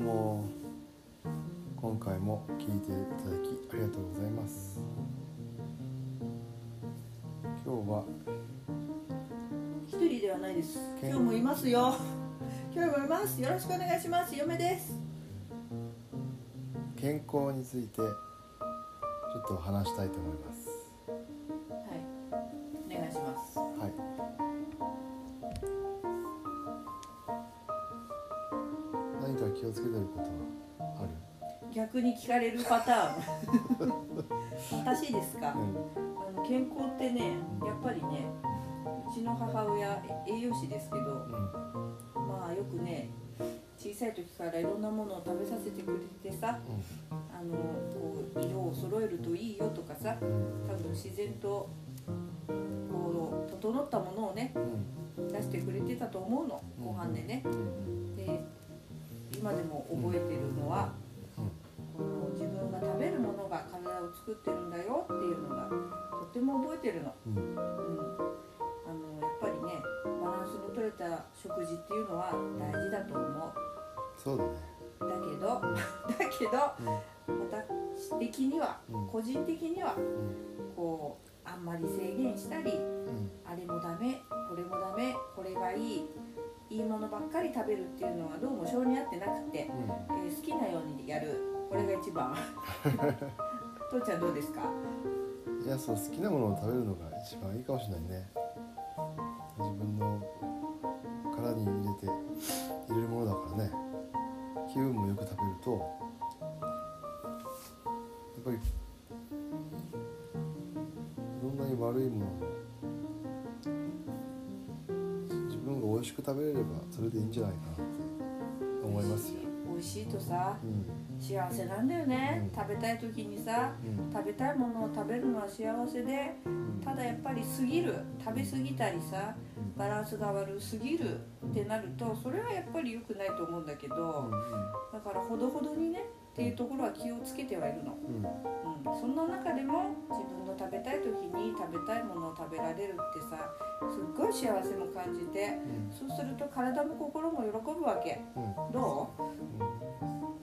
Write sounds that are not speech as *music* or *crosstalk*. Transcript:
うも。今回も聞いていただきありがとうございます。今日は一人ではないです。今日もいますよ。今日もいます。よろしくお願いします。嫁です。健康についてちょっと話したいと思います。何か気をつけてることはある？逆に聞かれるパターン。私ですか、うん。あの健康ってねやっぱりねうちの母親栄養士ですけどうん。まあよくね小さい時からいろんなものを食べさせてくれてさあのこう色を揃えるといいよとかさうん。多分自然とこう整ったものをねうん。出してくれてたと思うのご飯でね作ってるんだよっていうのがとっても覚えてるの、うん。うん、あのやっぱりねバランスの取れた食事っていうのは大事だと思う。そうだね。だけど *laughs* だけど私的にはうん。個人的にはうん。こうあんまり制限したりうん。あれもダメこれもダメこれがいいいいものばっかり食べるっていうのはどうも性に合ってなくて、えー好きなようにやる。これが一番 *laughs* 父ちゃんどうですか？いやそう好きなものを食べるのが一番いいかもしれないね。自分の殻に入れて入れるものだからね。気分もよく食べるとやっぱりどんなに悪いものも自分が美味しく食べれればそれでいいんじゃないかなって思いますよ。美味しいとさうん。幸せなんだよね、うん。食べたい時にさうん。食べたいものを食べるのは幸せでうん。ただやっぱり過ぎる。食べ過ぎたりさバランスが悪すぎるってなるとそれはやっぱり良くないと思うんだけうんどだからほどほどにねっていうところは気をつけてはいるの、うん。そんな中でも自分の食べたいものを食べられるってさすっごい幸せも感じてそうすると体も心も喜ぶわけ。うん。どう？うん